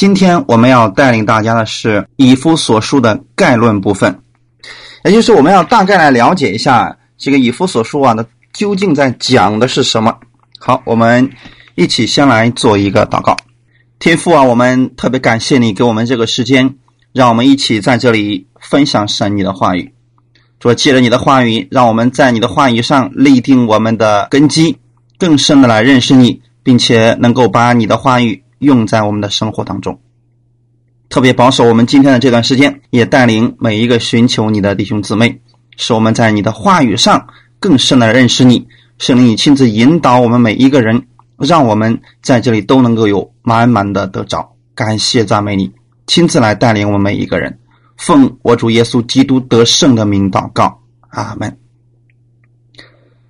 今天我们要带领大家的是以夫所书的概论部分，也就是我们要大概来了解一下这个以夫所书啊，它究竟在讲的是什么。好，我们一起先来做一个祷告。天父啊，我们特别感谢你给我们这个时间，让我们一起在这里分享神你的话语。主，借着你的话语，让我们在你的话语上立定我们的根基，更深的来认识你，并且能够把你的话语用在我们的生活当中。特别保守我们今天的这段时间，也带领每一个寻求你的弟兄姊妹，使我们在你的话语上更深的认识你。圣灵，你亲自引导我们每一个人。让我们在这里都能够有满满的得着，感谢赞美你，亲自来带领我们每一个人，奉我主耶稣基督得胜的名祷告，阿门。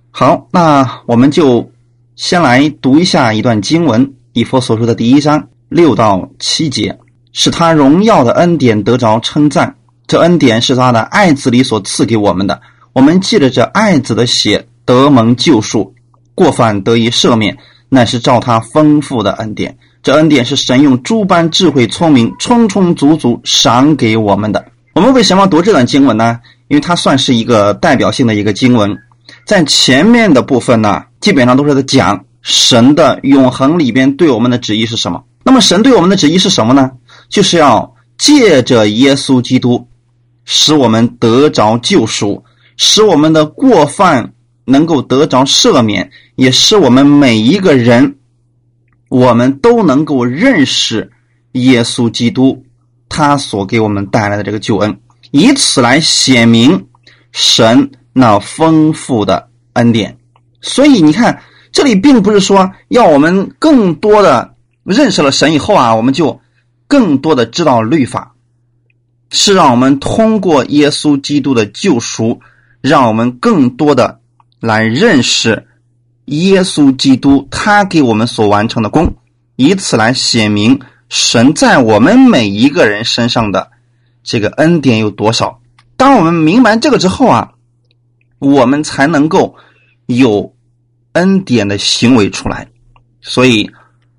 好，那我们就先来读一下一段经文，以佛所说的第一章六到七节，使他荣耀的恩典得着称赞，这恩典是他的爱子里所赐给我们的，我们借着这爱子的血得蒙救赎，过犯得以赦免。乃是照他丰富的恩典，这恩典是神用诸般智慧聪明，充充足足赏给我们的。我们为什么读这段经文呢？因为它算是一个代表性的一个经文，在前面的部分呢，基本上都是在讲神的永恒里边对我们的旨意是什么。那么神对我们的旨意是什么呢？就是要借着耶稣基督，使我们得着救赎，使我们的过犯。能够得着赦免，也是我们每一个人，我们都能够认识耶稣基督，他所给我们带来的这个救恩，以此来显明神那丰富的恩典。所以你看，这里并不是说要我们更多的认识了神以后啊，我们就更多的知道律法，是让我们通过耶稣基督的救赎，让我们更多的。来认识耶稣基督，他给我们所完成的功，以此来显明神在我们每一个人身上的这个恩典有多少。当我们明白这个之后啊，我们才能够有恩典的行为出来。所以，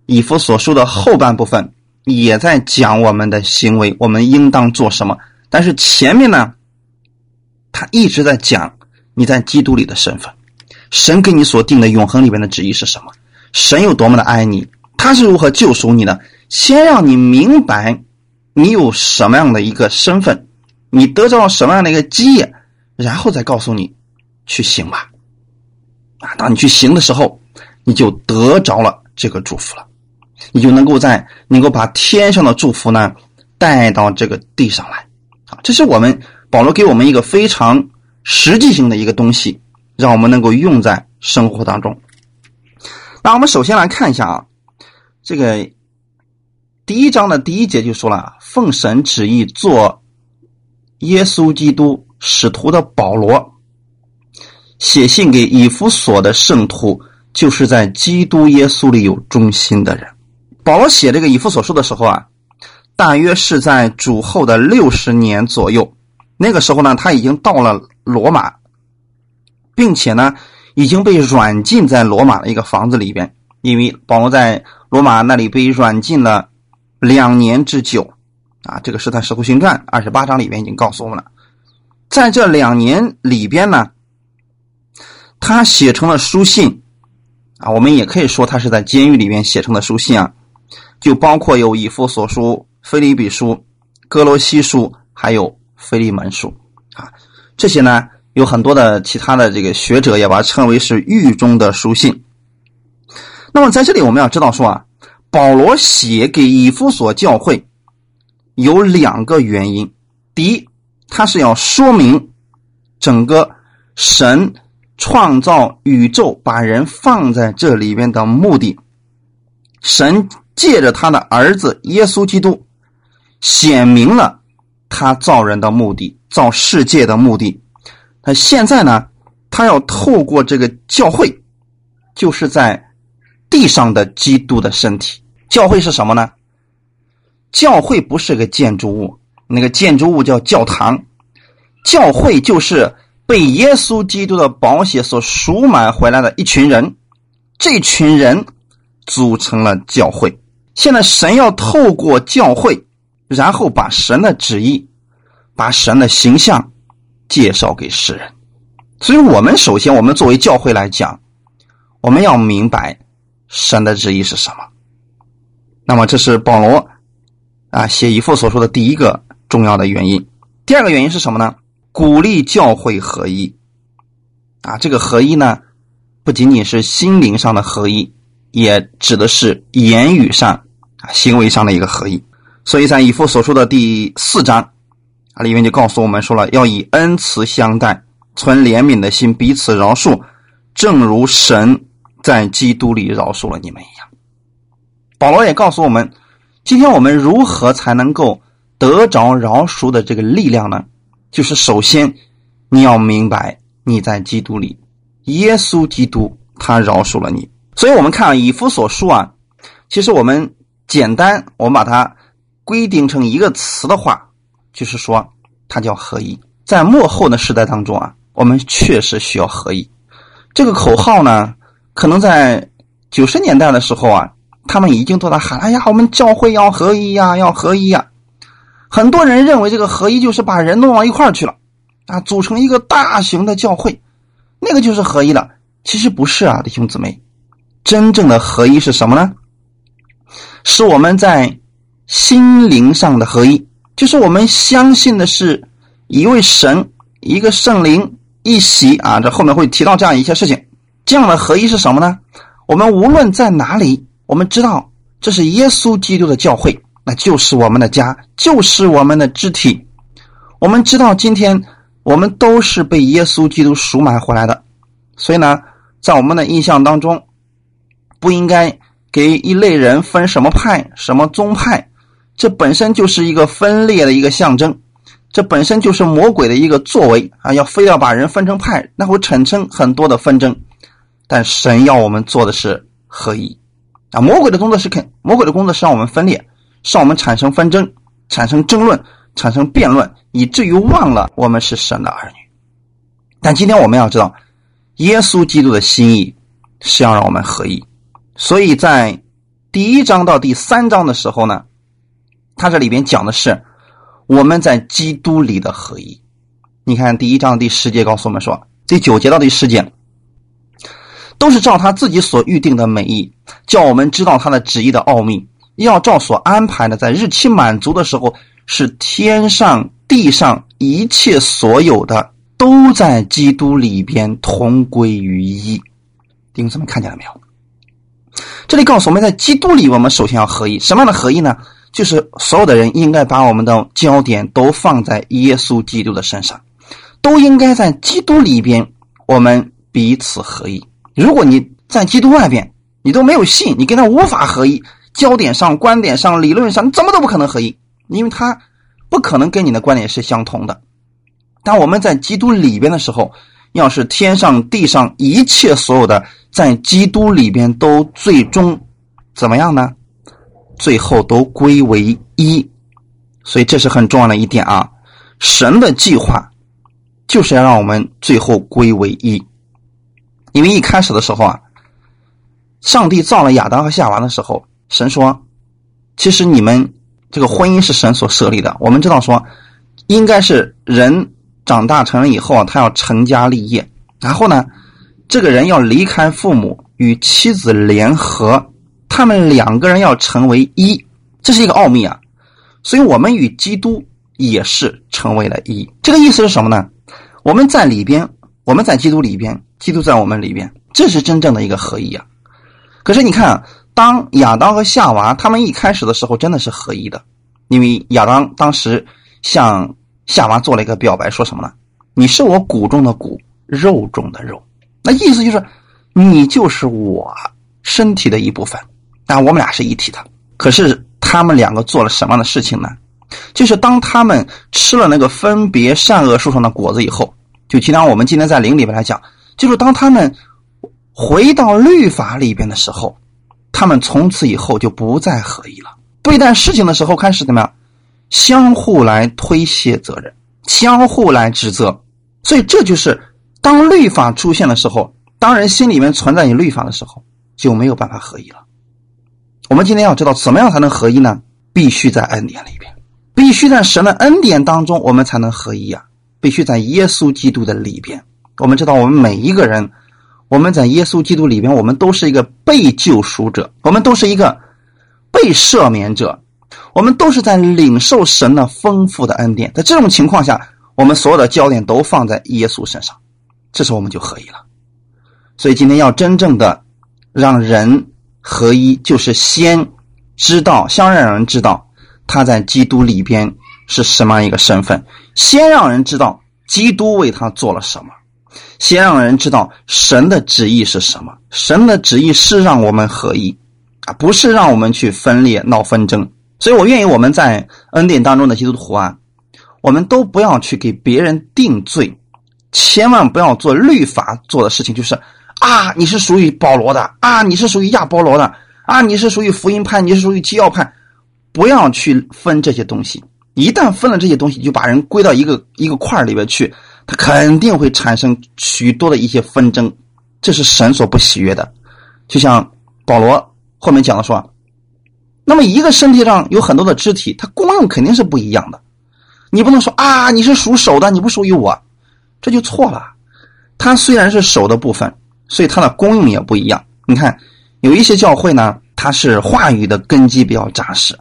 以弗所说的后半部分也在讲我们的行为，我们应当做什么。但是前面呢，他一直在讲。你在基督里的身份，神给你所定的永恒里面的旨意是什么？神有多么的爱你，他是如何救赎你的？先让你明白你有什么样的一个身份，你得到了什么样的一个基业，然后再告诉你去行吧。啊，当你去行的时候，你就得着了这个祝福了，你就能够在能够把天上的祝福呢带到这个地上来。啊，这是我们保罗给我们一个非常。实际性的一个东西，让我们能够用在生活当中。那我们首先来看一下啊，这个第一章的第一节就说了：“奉神旨意做耶稣基督使徒的保罗，写信给以弗所的圣徒，就是在基督耶稣里有忠心的人。”保罗写这个以弗所书的时候啊，大约是在主后的六十年左右。那个时候呢，他已经到了罗马，并且呢，已经被软禁在罗马的一个房子里边。因为保罗在罗马那里被软禁了两年之久，啊，这个是他《使徒行传》二十八章里边已经告诉我们了。在这两年里边呢，他写成了书信，啊，我们也可以说他是在监狱里面写成的书信啊，就包括有以弗所书、腓利比书、哥罗西书，还有。腓利门书啊，这些呢有很多的其他的这个学者也把它称为是狱中的书信。那么在这里我们要知道说啊，保罗写给以弗所教会有两个原因：第一，他是要说明整个神创造宇宙把人放在这里边的目的，神借着他的儿子耶稣基督显明了。他造人的目的，造世界的目的，那现在呢，他要透过这个教会，就是在地上的基督的身体。教会是什么呢？教会不是个建筑物，那个建筑物叫教堂。教会就是被耶稣基督的宝血所赎买回来的一群人，这群人组成了教会。现在神要透过教会，然后把神的旨意、把神的形象介绍给世人。所以，我们首先，我们作为教会来讲，我们要明白神的旨意是什么。那么，这是保罗啊写以父所说的第一个重要的原因。第二个原因是什么呢？鼓励教会合一啊，这个合一呢，不仅仅是心灵上的合一，也指的是言语上啊、行为上的一个合一。所以在以父所说的第四章啊里面就告诉我们说了，要以恩慈相待。存怜悯的心，彼此饶恕，正如神在基督里饶恕了你们一样。保罗也告诉我们，今天我们如何才能够得着饶恕的这个力量呢？就是首先你要明白你在基督里，耶稣基督他饶恕了你。所以，我们看以弗所书啊，其实我们简单我们把它规定成一个词的话，就是说它叫合一。在末后的时代当中啊。我们确实需要合一，这个口号呢，可能在九十年代的时候啊，他们已经都在喊：“哎呀，我们教会要合一呀，要合一呀！”很多人认为这个合一就是把人弄到一块儿去了，啊，组成一个大型的教会，那个就是合一了。其实不是啊，弟兄姊妹，真正的合一是什么呢？是我们在心灵上的合一，就是我们相信的是一位神，一个圣灵。一席啊，这后面会提到这样一些事情。这样的合一是什么呢？我们无论在哪里，我们知道这是耶稣基督的教会，那就是我们的家，就是我们的肢体。我们知道今天我们都是被耶稣基督赎买回来的，所以呢，在我们的印象当中，不应该给一类人分什么派、什么宗派，这本身就是一个分裂的一个象征。这本身就是魔鬼的一个作为啊！要非要把人分成派，那会产生很多的纷争。但神要我们做的是合一啊！魔鬼的工作是肯，魔鬼的工作是让我们分裂，让我们产生纷争、产生争论、产生辩论，以至于忘了我们是神的儿女。但今天我们要知道，耶稣基督的心意是要让我们合一。所以在第一章到第三章的时候呢，他这里边讲的是。我们在基督里的合一，你看第一章第十节告诉我们说，第九节到第十节都是照他自己所预定的美意，叫我们知道他的旨意的奥秘，要照所安排的，在日期满足的时候，是天上地上一切所有的都在基督里边同归于一。弟兄姊妹看见了没有？这里告诉我们在基督里，我们首先要合一。什么样的合一呢？就是所有的人应该把我们的焦点都放在耶稣基督的身上，都应该在基督里边，我们彼此合一。如果你在基督外边，你都没有信，你跟他无法合一，焦点上、观点上、理论上，你怎么都不可能合一，因为他不可能跟你的观点是相同的。当我们在基督里边的时候，要是天上地上一切所有的在基督里边都最终怎么样呢？最后都归为一，所以这是很重要的一点啊！神的计划就是要让我们最后归为一，因为一开始的时候啊，上帝造了亚当和夏娃的时候，神说：“其实你们这个婚姻是神所设立的。”我们知道说，应该是人长大成人以后啊，他要成家立业，然后呢，这个人要离开父母，与妻子联合。他们两个人要成为一，这是一个奥秘啊！所以我们与基督也是成为了一。这个意思是什么呢？我们在里边，我们在基督里边，基督在我们里边，这是真正的一个合一啊！可是你看啊，当亚当和夏娃他们一开始的时候，真的是合一的，因为亚当当时向夏娃做了一个表白，说什么呢？你是我骨中的骨，肉中的肉。那意思就是，你就是我身体的一部分。但我们俩是一体的，可是他们两个做了什么样的事情呢？就是当他们吃了那个分别善恶树上的果子以后，就其他我们今天在灵里边来讲，就是当他们回到律法里边的时候，他们从此以后就不再合一了。对待事情的时候开始怎么样？相互来推卸责任，相互来指责。所以这就是当律法出现的时候，当人心里面存在有律法的时候，就没有办法合一了。我们今天要知道怎么样才能合一呢？必须在恩典里边，必须在神的恩典当中，我们才能合一啊！必须在耶稣基督的里边。我们知道，我们每一个人，我们在耶稣基督里边，我们都是一个被救赎者，我们都是一个被赦免者，我们都是在领受神的丰富的恩典。在这种情况下，我们所有的焦点都放在耶稣身上，这时候我们就合一了。所以今天要真正的让人合一，就是先知道，先让人知道他在基督里边是什么样一个身份，先让人知道基督为他做了什么。先让人知道神的旨意是什么。神的旨意是让我们合一，啊，不是让我们去分裂闹纷争。所以我愿意我们在恩典当中的基督徒啊，我们都不要去给别人定罪，千万不要做律法做的事情，就是啊，你是属于保罗的啊，你是属于亚波罗的啊，你是属于福音派，你是属于基要派，不要去分这些东西。一旦分了这些东西，就把人归到一个一个块里边去。它肯定会产生许多的一些纷争，这是神所不喜悦的。就像保罗后面讲的说，那么一个身体上有很多的肢体，它功用肯定是不一样的。你不能说啊，你是属手的，你不属于我，这就错了。它虽然是手的部分，所以它的功用也不一样。你看，有一些教会呢，它是话语的根基比较扎实，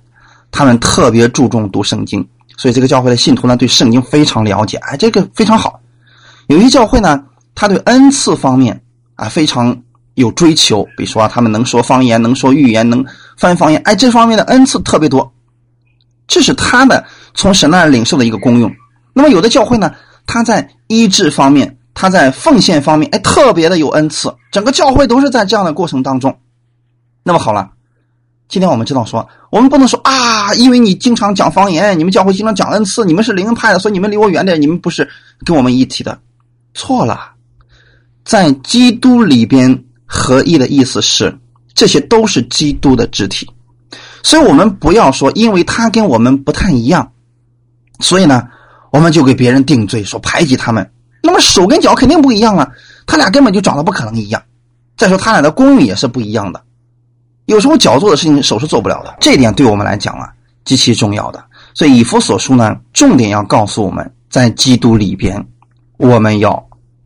他们特别注重读圣经。所以这个教会的信徒呢，对圣经非常了解，哎，这个非常好。有些教会呢，他对恩赐方面啊非常有追求，比如说他们能说方言，能说预言，能翻方言，哎，这方面的恩赐特别多，这是他的从神那领受的一个功用。那么有的教会呢，他在医治方面，他在奉献方面，哎，特别的有恩赐，整个教会都是在这样的过程当中。那么好了。今天我们知道说，我们不能说啊，因为你经常讲方言，你们教会经常讲恩赐，你们是灵派的，所以你们离我远点，你们不是跟我们一体的，错了。在基督里边合一的意思是，这些都是基督的肢体，所以我们不要说，因为他跟我们不太一样，所以呢，我们就给别人定罪，说排挤他们。那么手跟脚肯定不一样啊，他俩根本就长得不可能一样。再说他俩的功用也是不一样的。有时候脚做的事情手是做不了的，这一点对我们来讲啊极其重要的。所以以弗所书呢，重点要告诉我们在基督里边，我们要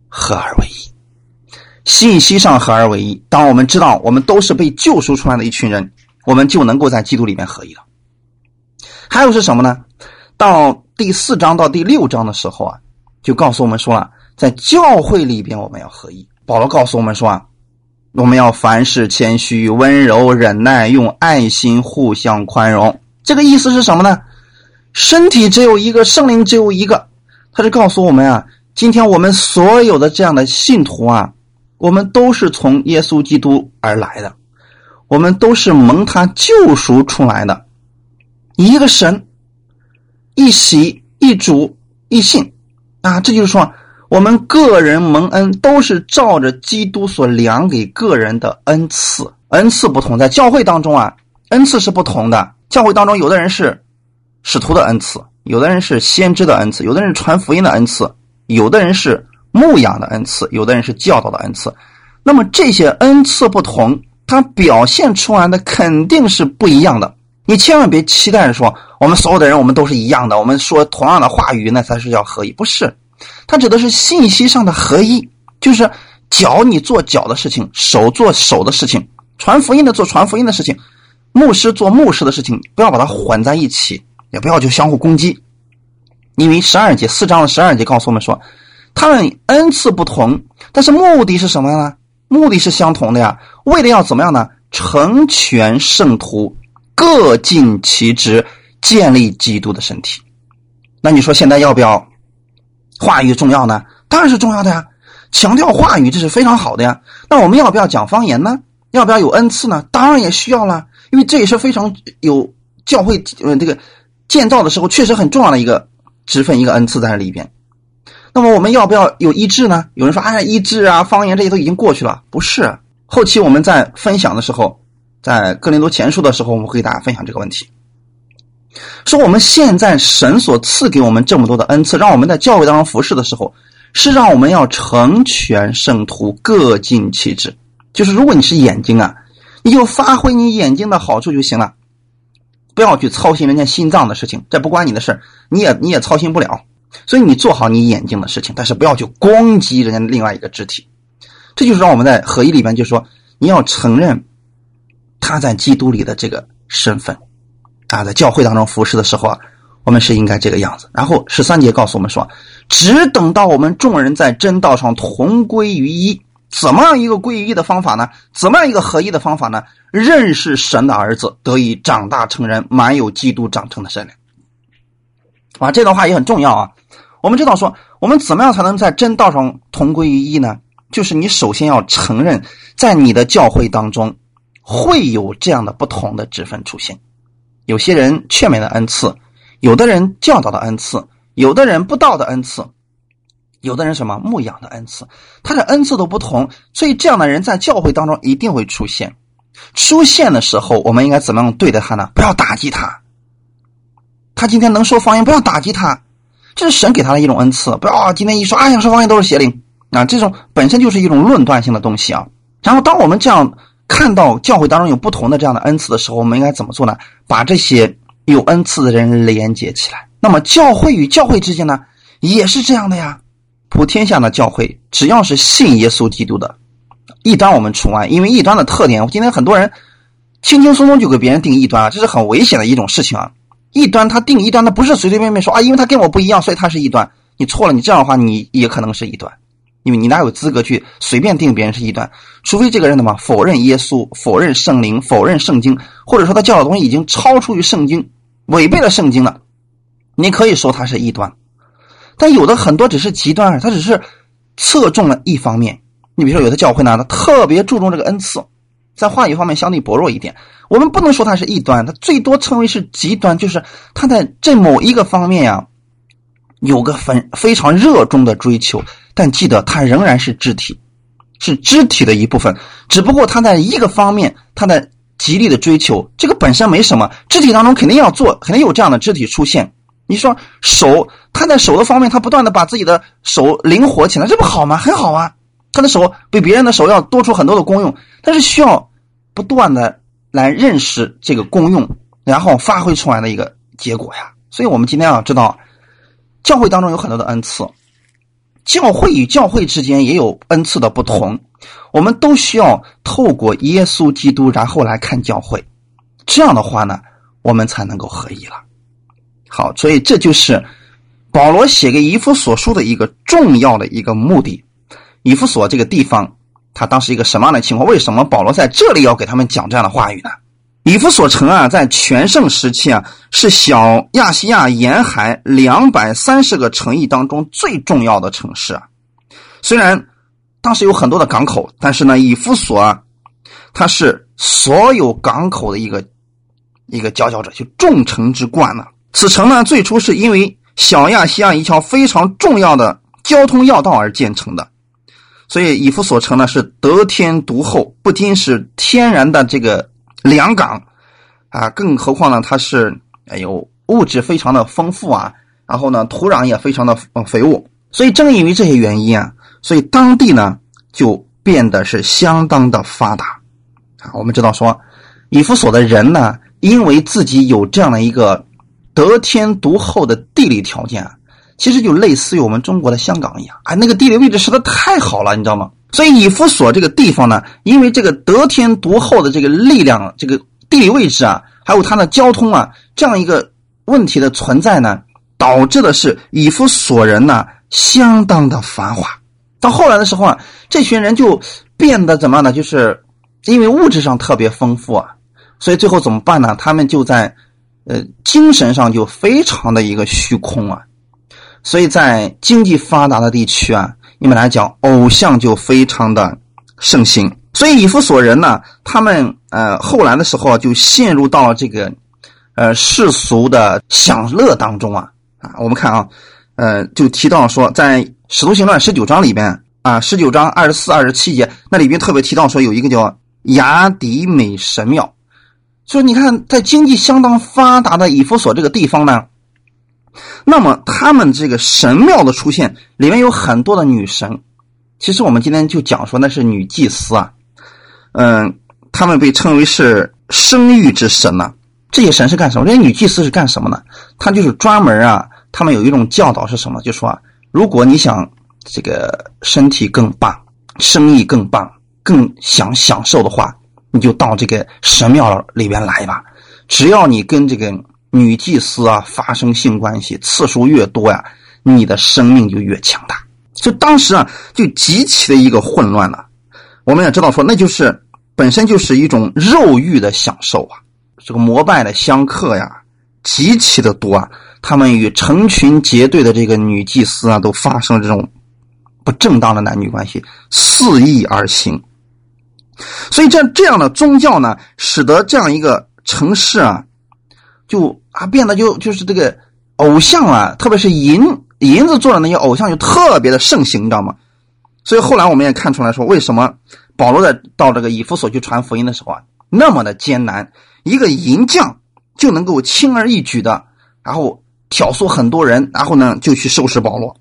合而为一，信息上合而为一。当我们知道我们都是被救赎出来的一群人，我们就能够在基督里面合一了。还有是什么呢？到第四章到第六章的时候啊，就告诉我们说了，在教会里边我们要合一。保罗告诉我们说啊。我们要凡事谦虚、温柔、忍耐，用爱心互相宽容。这个意思是什么呢？身体只有一个，圣灵只有一个。他是告诉我们啊，今天我们所有的这样的信徒啊，我们都是从耶稣基督而来的，我们都是蒙他救赎出来的。一个神，一喜，一主，一信啊，这就是说。我们个人蒙恩都是照着基督所量给个人的恩赐，恩赐不同，在教会当中啊，恩赐是不同的。教会当中，有的人是使徒的恩赐，有的人是先知的恩赐，有的人传福音的恩赐，有的人是牧养的恩赐，有的人是教导的恩赐。那么这些恩赐不同，它表现出来的肯定是不一样的。你千万别期待说，我们所有的人我们都是一样的，我们说同样的话语，那才是叫合一，不是。它指的是信息上的合一，就是脚你做脚的事情，手做手的事情，传福音的做传福音的事情，牧师做牧师的事情，不要把它混在一起，也不要就相互攻击。因为十二节四章的十二节告诉我们说，他们恩赐不同，但是目的是什么呢？目的是相同的呀，为了要怎么样呢？成全圣徒，各尽其职，建立基督的身体。那你说现在要不要？话语重要呢，当然是重要的呀。强调话语，这是非常好的呀。那我们要不要讲方言呢？要不要有恩赐呢？当然也需要了，因为这也是非常有教会呃这个建造的时候确实很重要的一个职分，一个恩赐在里边。那么我们要不要有医治呢？有人说，哎，医治啊，方言这些都已经过去了。不是，后期我们在分享的时候，在哥林多前书的时候，我们会给大家分享这个问题。说我们现在神所赐给我们这么多的恩赐，让我们在教会当中服侍的时候，是让我们要成全圣徒，各尽其职。就是如果你是眼睛啊，你就发挥你眼睛的好处就行了，不要去操心人家心脏的事情，这不关你的事你也你也操心不了。所以你做好你眼睛的事情，但是不要去攻击人家另外一个肢体。这就是让我们在合一里边就说，你要承认他在基督里的这个身份啊，在教会当中服侍的时候啊。我们是应该这个样子。然后十三节告诉我们说，只等到我们众人在真道上同归于一，怎么样一个归于一的方法呢？怎么样一个合一的方法呢？认识神的儿子，得以长大成人，满有基督长成的身量。啊，这段话也很重要啊。我们知道说，我们怎么样才能在真道上同归于一呢？就是你首先要承认，在你的教会当中会有这样的不同的职分出现，有些人劝勉的恩赐。有的人教导的恩赐，有的人不道的恩赐，有的人什么牧养的恩赐，他的恩赐都不同，所以这样的人在教会当中一定会出现。出现的时候，我们应该怎么样对待他呢？不要打击他。他今天能说方言，不要打击他，这是神给他的一种恩赐。不要今天一说，哎呀，说方言都是邪灵啊！这种本身就是一种论断性的东西啊。然后，当我们这样看到教会当中有不同的这样的恩赐的时候，我们应该怎么做呢？把这些。有恩赐的人连接起来，那么教会与教会之间呢，也是这样的呀。普天下的教会，只要是信耶稣基督的，异端我们除外，因为异端的特点，今天很多人轻轻松松就给别人定异端啊，这是很危险的一种事情啊。异端他定异端，他不是随随便便说啊，因为他跟我不一样，所以他是异端。你错了，你这样的话，你也可能是异端，因为你哪有资格去随便定别人是异端？除非这个人怎么否认耶稣、否认圣灵、否认圣经，或者说他教的东西已经超出于圣经。违背了圣经了，你可以说他是异端，但有的很多只是极端，他只是侧重了一方面。你比如说，有的教会呢，他特别注重这个恩赐，在话语方面相对薄弱一点。我们不能说他是异端，他最多称为是极端，就是他在这某一个方面呀，有个非非常热衷的追求。但记得，他仍然是肢体，是肢体的一部分，只不过他在一个方面，他的。极力的追求，这个本身没什么。肢体当中肯定要做，肯定有这样的肢体出现。你说手，他在手的方面，他不断的把自己的手灵活起来，这不好吗？很好啊。他的手比别人的手要多出很多的功用，但是需要不断的来认识这个功用，然后发挥出来的一个结果呀。所以我们今天要知道，教会当中有很多的恩赐，教会与教会之间也有恩赐的不同。我们都需要透过耶稣基督，然后来看教会，这样的话呢，我们才能够合一了。好，所以这就是保罗写给以弗所书的一个重要的一个目的。以弗所这个地方，他当时一个什么样的情况？为什么保罗在这里要给他们讲这样的话语呢？以弗所城啊，在全盛时期啊，是小亚细亚沿海两百三十个城邑当中最重要的城市啊，虽然。当时有很多的港口，但是呢，以弗所啊，它是所有港口的一个一个佼佼者，就众城之冠呢。此城呢，最初是因为小亚细亚一条非常重要的交通要道而建成的，所以以弗所城呢是得天独厚，不仅是天然的这个两港啊，更何况呢，它是哎呦物质非常的丰富啊，然后呢，土壤也非常的肥沃，所以正因为这些原因啊。所以当地呢，就变得是相当的发达啊。我们知道说，以弗所的人呢，因为自己有这样的一个得天独厚的地理条件，其实就类似于我们中国的香港一样啊。那个地理位置实在太好了，你知道吗？所以以弗所这个地方呢，因为这个得天独厚的这个力量，这个地理位置啊，还有它的交通啊，这样一个问题的存在呢，导致的是以弗所人呢，相当的繁华。到后来的时候啊，这群人就变得怎么样呢？就是因为物质上特别丰富啊，所以最后怎么办呢？他们就在呃精神上就非常的一个虚空啊。所以在经济发达的地区啊，一般来讲，偶像就非常的盛行。所以以弗所人呢，他们呃后来的时候就陷入到了这个呃世俗的享乐当中啊啊。我们看啊，呃，就提到说在。使徒行传十九章里边啊，十九章二十四、二十七节，那里边特别提到说有一个叫雅迪美神庙，所以你看，在经济相当发达的以弗所这个地方呢，那么他们这个神庙的出现，里面有很多的女神。其实我们今天就讲说那是女祭司啊，嗯，他们被称为是生育之神呢。这些神是干什么？这些女祭司是干什么呢？她就是专门啊，他们有一种教导是什么？就说啊，如果你想这个身体更棒，生意更棒，更想享受的话，你就到这个神庙里边来吧。只要你跟这个女祭司啊发生性关系次数越多呀，你的生命就越强大。就当时啊，就极其的一个混乱了。我们也知道说，那就是本身就是一种肉欲的享受啊。这个膜拜的香客呀，极其的多啊。他们与成群结队的这个女祭司啊，都发生这种不正当的男女关系，肆意而行。所以这这样的宗教呢，使得这样一个城市啊，就啊变得就就是这个偶像啊，特别是银银子做的那些偶像，就特别的盛行，你知道吗？所以后来我们也看出来说，为什么保罗在到这个以弗所去传福音的时候啊，那么的艰难，一个银匠就能够轻而易举的，然后。挑唆很多人，然后呢就去收拾保罗，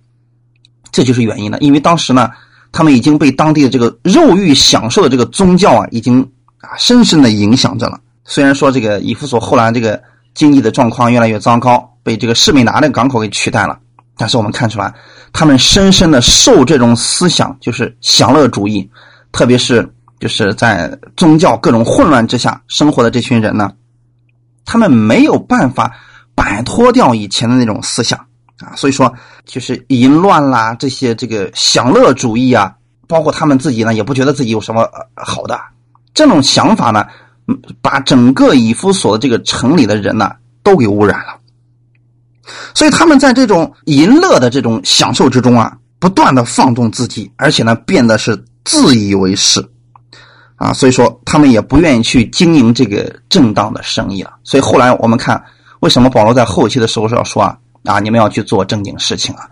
这就是原因了。因为当时呢，他们已经被当地的这个肉欲享受的这个宗教啊，已经啊深深的影响着了。虽然说这个以弗所后来这个经济的状况越来越糟糕，被这个士美拿的港口给取代了，但是我们看出来，他们深深的受这种思想，就是享乐主义，特别是就是在宗教各种混乱之下生活的这群人呢，他们没有办法。摆脱掉以前的那种思想。啊，所以说就是淫乱啦，这些这个享乐主义啊，包括他们自己呢，也不觉得自己有什么好的。这种想法呢，把整个以弗所的这个城里的人呢都给污染了。所以他们在这种淫乐的这种享受之中啊，不断的放纵自己，而且呢变得是自以为是啊，所以说他们也不愿意去经营这个正当的生意了。所以后来我们看。为什么保罗在后期的时候是要说啊啊，你们要去做正经事情啊？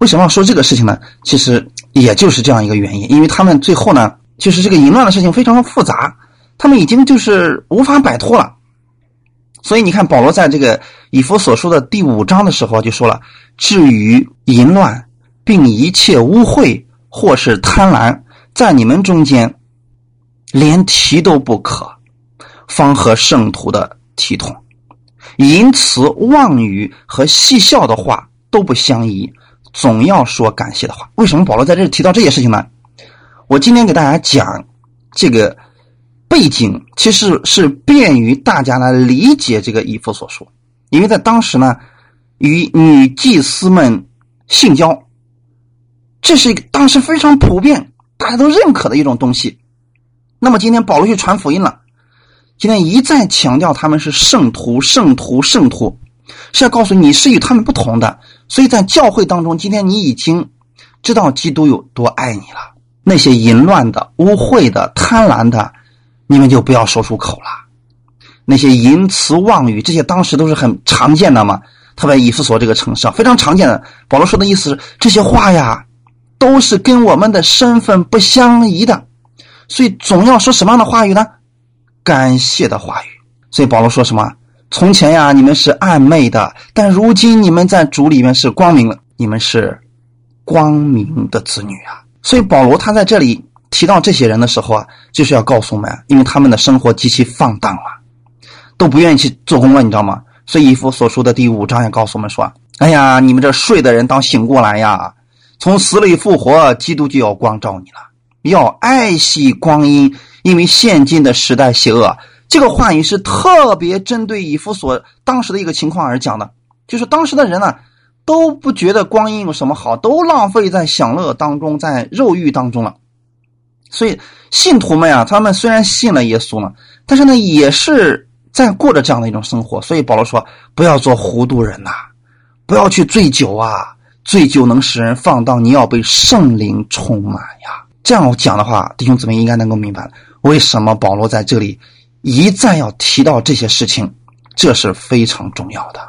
为什么要说这个事情呢？其实也就是这样一个原因，因为他们最后呢，就是这个淫乱的事情非常的复杂，他们已经就是无法摆脱了。所以你看，保罗在这个以弗所说的第五章的时候就说了：至于淫乱，并一切污秽或是贪婪，在你们中间，连提都不可，方和圣徒的体统。淫词妄语和戏笑的话都不相宜，总要说感谢的话。为什么保罗在这提到这些事情呢？我今天给大家讲这个背景，其实是便于大家来理解这个以弗所说。因为在当时呢，与女祭司们性交，这是一个当时非常普遍、大家都认可的一种东西。那么今天保罗去传福音了。今天一再强调他们是圣徒，圣徒，圣徒，是要告诉你是与他们不同的。所以在教会当中，今天你已经知道基督有多爱你了。那些淫乱的、污秽的、贪婪的，你们就不要说出口了。那些淫词妄语，这些当时都是很常见的嘛。特别以弗所这个城市啊，非常常见的。保罗说的意思是，这些话呀，都是跟我们的身份不相宜的，所以总要说什么样的话语呢？感谢的话语，所以保罗说什么？从前呀，你们是暧昧的，但如今你们在主里面是光明了，你们是光明的子女啊。所以保罗他在这里提到这些人的时候啊，就是要告诉我们，因为他们的生活极其放荡了，都不愿意去做工了，你知道吗？所以以弗所说的第五章也告诉我们说：“哎呀，你们这睡的人当醒过来呀，从死里复活，基督就要光照你了，要爱惜光阴。”因为现今的时代邪恶，这个话语是特别针对以弗所当时的一个情况而讲的，就是当时的人呢都不觉得光阴有什么好，都浪费在享乐当中，在肉欲当中了。所以信徒们啊，他们虽然信了耶稣了，但是呢也是在过着这样的一种生活。所以保罗说：“不要做糊涂人呐，不要去醉酒啊，醉酒能使人放荡，你要被圣灵充满呀。”这样讲的话，弟兄姊妹应该能够明白。为什么保罗在这里一再要提到这些事情？这是非常重要的，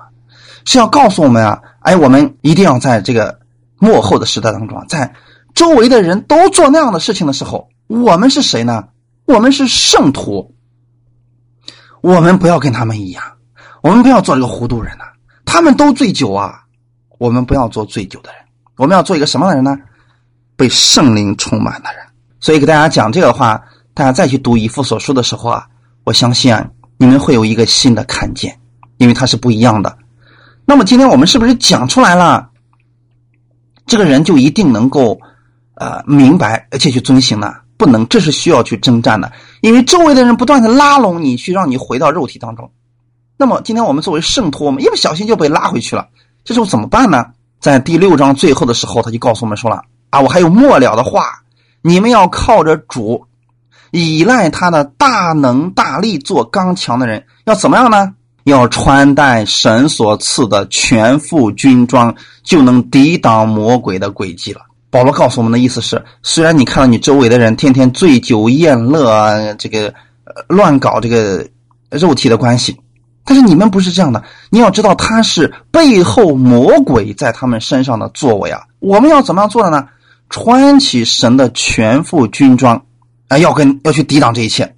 是要告诉我们啊！哎，我们一定要在这个幕后的时代当中，在周围的人都做那样的事情的时候，我们是谁呢？我们是圣徒，我们不要跟他们一样，我们不要做这个糊涂人呐！他们都醉酒啊，我们不要做醉酒的人，我们要做一个什么样的人呢？被圣灵充满的人。所以给大家讲这个话。大家再去读以父所书的时候啊，我相信啊，你们会有一个新的看见，因为它是不一样的。那么今天我们是不是讲出来了？这个人就一定能够呃明白而且去遵行呢？不能，这是需要去征战的，因为周围的人不断的拉拢你，去让你回到肉体当中。那么今天我们作为圣徒，我们一不小心就被拉回去了，这时候怎么办呢？在第六章最后的时候，他就告诉我们说了啊，我还有末了的话，你们要靠着主，依赖他的大能大力做刚强的人，要怎么样呢？要穿戴神所赐的全副军装，就能抵挡魔鬼的诡计了。保罗告诉我们的意思是：虽然你看到你周围的人天天醉酒宴乐啊，这个乱搞这个肉体的关系，但是你们不是这样的。你要知道，他是背后魔鬼在他们身上的作为啊！我们要怎么样做的呢？穿起神的全副军装，啊，要跟要去抵挡这一切。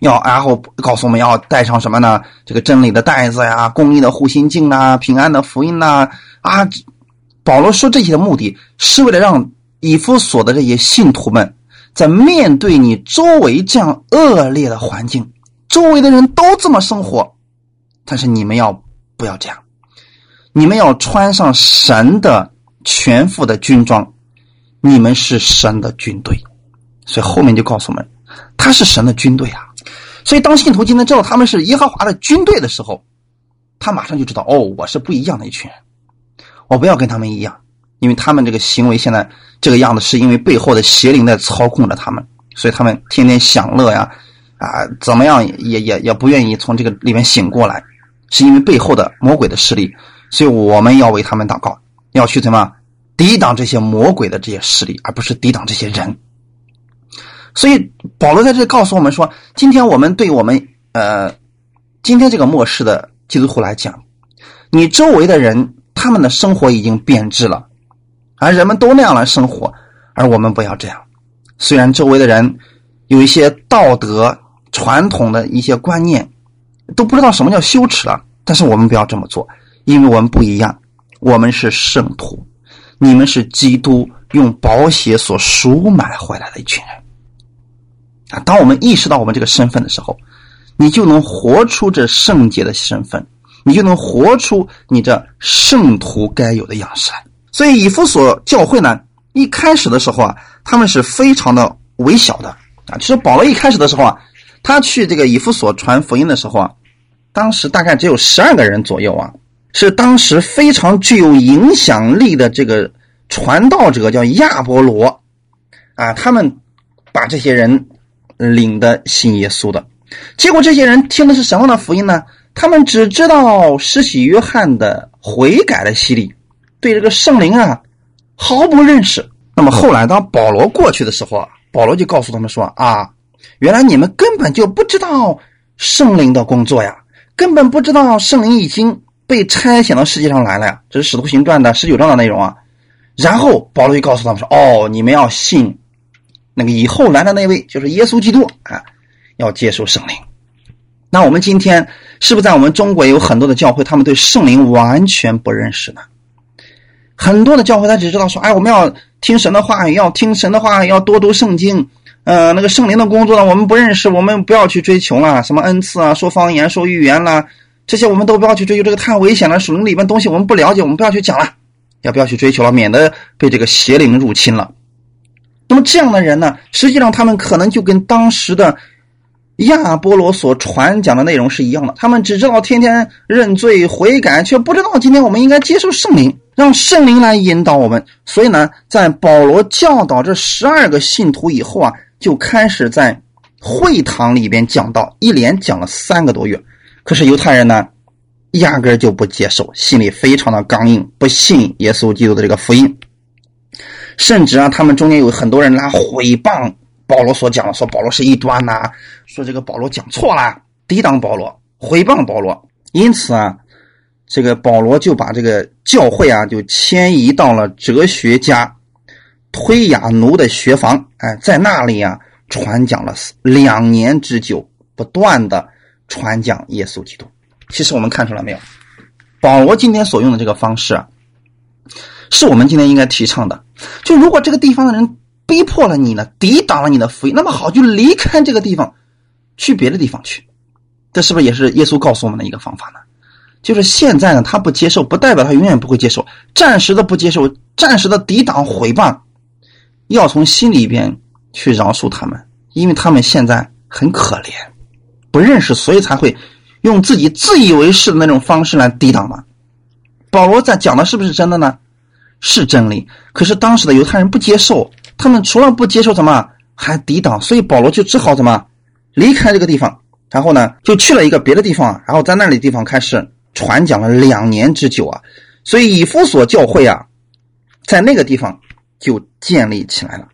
要然后告诉我们要带上什么呢？这个真理的袋子呀，公义的护心镜呐，平安的福音呐。啊，保罗说这些的目的是为了让以弗所的这些信徒们，在面对你周围这样恶劣的环境，周围的人都这么生活，但是你们要不要这样？你们要穿上神的全副的军装，你们是神的军队。所以后面就告诉我们，他是神的军队啊。所以，当信徒今天知道他们是耶和华的军队的时候，他马上就知道哦，我是不一样的一群人，我不要跟他们一样，因为他们这个行为现在这个样子，是因为背后的邪灵在操控着他们，所以他们天天享乐呀，啊，怎么样也也也不愿意从这个里面醒过来，是因为背后的魔鬼的势力，所以我们要为他们祷告，要去怎么抵挡这些魔鬼的这些势力，而不是抵挡这些人。所以保罗在这里告诉我们说：今天我们对我们呃，今天这个末世的基督徒来讲，你周围的人他们的生活已经变质了，而人们都那样来生活，而我们不要这样。虽然周围的人有一些道德传统的一些观念，都不知道什么叫羞耻了，但是我们不要这么做，因为我们不一样，我们是圣徒，你们是基督用宝血所赎买回来的一群人。啊，当我们意识到我们这个身份的时候，你就能活出这圣洁的身份，你就能活出你这圣徒该有的样式。所以以弗所教会呢，一开始的时候啊，他们是非常的微小的啊。其实保罗一开始的时候啊，他去这个以弗所传福音的时候啊，当时大概只有十二个人左右啊，是当时非常具有影响力的这个传道者叫亚波罗啊，他们把这些人。领的信耶稣的，结果这些人听的是什么样的福音呢？他们只知道施洗约翰的悔改的洗礼，对这个圣灵啊毫不认识。那么后来当保罗过去的时候啊，保罗就告诉他们说啊，原来你们根本就不知道圣灵的工作呀，根本不知道圣灵已经被差遣到世界上来了呀。这是使徒行传的十九章的内容啊。然后保罗就告诉他们说，哦，你们要信。那个以后来的那位就是耶稣基督啊，要接受圣灵。那我们今天是不是在我们中国有很多的教会，他们对圣灵完全不认识呢？很多的教会他只知道说，哎，我们要听神的话，要听神的话，要多读圣经。呃，那个圣灵的工作呢，我们不认识，我们不要去追求了。什么恩赐啊，说方言、说预言啦，这些我们都不要去追求，这个太危险了。属灵里边东西我们不了解，我们不要去讲了，要不要去追求了，免得被这个邪灵入侵了。那么这样的人呢，实际上他们可能就跟当时的亚波罗所传讲的内容是一样的。他们只知道天天认罪悔改，却不知道今天我们应该接受圣灵，让圣灵来引导我们。所以呢，在保罗教导这十二个信徒以后啊，就开始在会堂里边讲道，一连讲了三个多月。可是犹太人呢，压根就不接受，心里非常的刚硬，不信耶稣基督的这个福音。甚至啊，他们中间有很多人来毁谤保罗所讲的，说保罗是异端呐，说这个保罗讲错了，抵挡保罗，毁谤保罗。因此啊，这个保罗就把这个教会啊，就迁移到了哲学家推雅奴的学房，哎，在那里啊，传讲了两年之久，不断的传讲耶稣基督。其实我们看出来没有，保罗今天所用的这个方式啊。是我们今天应该提倡的。就如果这个地方的人逼迫了你呢，抵挡了你的福音，那么好，就离开这个地方，去别的地方去。这是不是也是耶稣告诉我们的一个方法呢？就是现在呢，他不接受，不代表他永远不会接受。暂时的不接受，暂时的抵挡、毁谤，要从心里边去饶恕他们，因为他们现在很可怜，不认识，所以才会用自己自以为是的那种方式来抵挡嘛。保罗在讲的是不是真的呢？是真理。可是当时的犹太人不接受。他们除了不接受什么，还抵挡，所以保罗就只好怎么离开这个地方，然后呢，就去了一个别的地方，然后在那里地方开始传讲了两年之久啊。所以以弗所教会啊，在那个地方就建立起来了。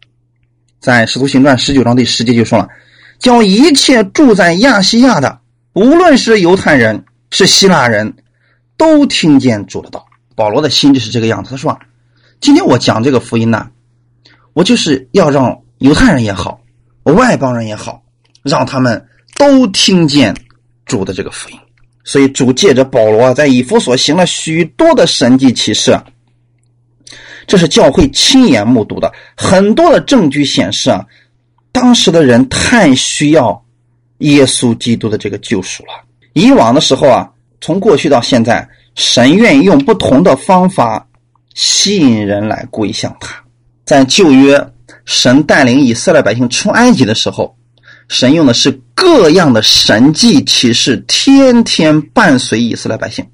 在使徒行传十九章第十节就说了，叫一切住在亚细亚的，无论是犹太人是希腊人，都听见主的道。保罗的心就是这个样子。他说，今天我讲这个福音呢。我就是要让犹太人也好，外邦人也好，让他们都听见主的这个福音。所以主借着保罗在以弗所行了许多的神迹奇事，这是教会亲眼目睹的。很多的证据显示啊，当时的人太需要耶稣基督的这个救赎了。以往的时候啊，从过去到现在，神愿意用不同的方法吸引人来归向他。在旧约，神带领以色列百姓出埃及的时候，神用的是各样的神迹奇事，天天伴随以色列百姓。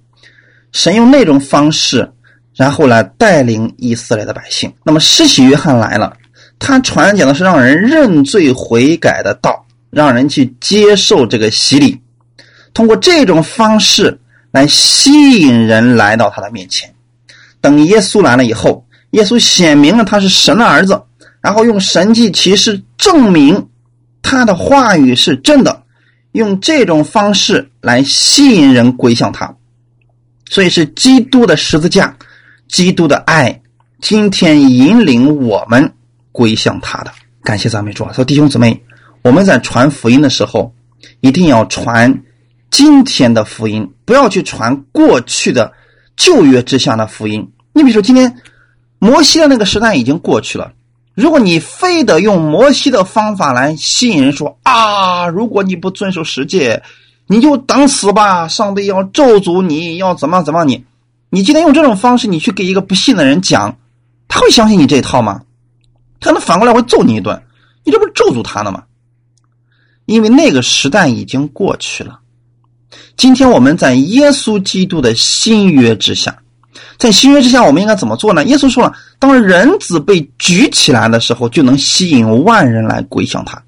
神用那种方式，然后来带领以色列的百姓。那么，施洗约翰来了，他传讲的是让人认罪悔改的道，让人去接受这个洗礼，通过这种方式来吸引人来到他的面前。等耶稣来了以后。耶稣显明了他是神的儿子，然后用神迹奇事证明他的话语是真的，用这种方式来吸引人归向他。所以是基督的十字架，基督的爱，今天引领我们归向他的。感谢赞美主啊！说弟兄姊妹，我们在传福音的时候，一定要传今天的福音，不要去传过去的旧约之下的福音。你比如说今天。摩西的那个时代已经过去了。如果你非得用摩西的方法来吸引人，说啊，如果你不遵守十诫，你就等死吧！上帝要咒诅你，要怎么怎么你？你今天用这种方式，你去给一个不信的人讲，他会相信你这一套吗？他能反过来会揍你一顿，你这不是咒诅他呢吗？因为那个时代已经过去了。今天我们在耶稣基督的新约之下。在新约之下，我们应该怎么做呢？耶稣说了，当人子被举起来的时候，就能吸引万人来归向他。